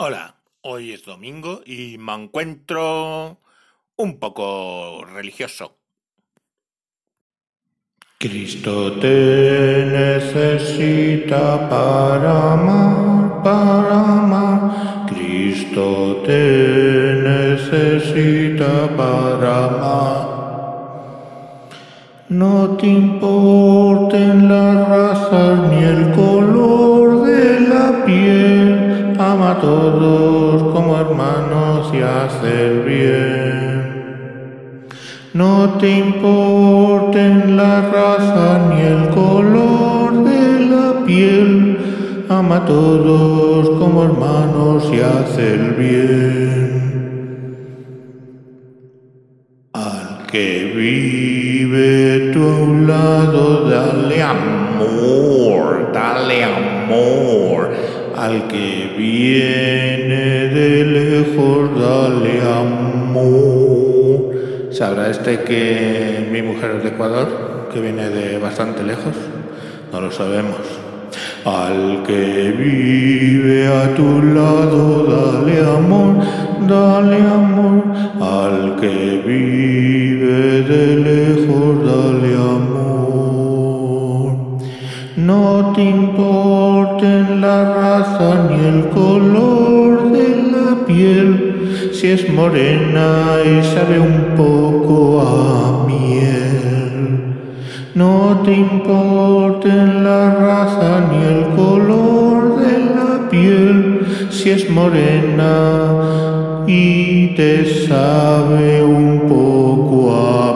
Hola, hoy es domingo y me encuentro un poco religioso. Cristo te necesita para amar, para amar. Cristo te necesita para amar. No te importen las razas ni el color. Ama a todos como hermanos y hace el bien. No te importen la raza ni el color de la piel. Ama a todos como hermanos y hace el bien. Al que vive tu lado, dale amor, dale amor. Al que viene de lejos, dale amor. ¿Sabrá este que mi mujer es de Ecuador, que viene de bastante lejos? No lo sabemos. Al que vive a tu lado, dale amor, dale amor. Al que vive de lejos, dale amor. No te importen la raza ni el color de la piel, si es morena y sabe un poco a miel. No te importen la raza ni el color de la piel, si es morena y te sabe un poco a miel.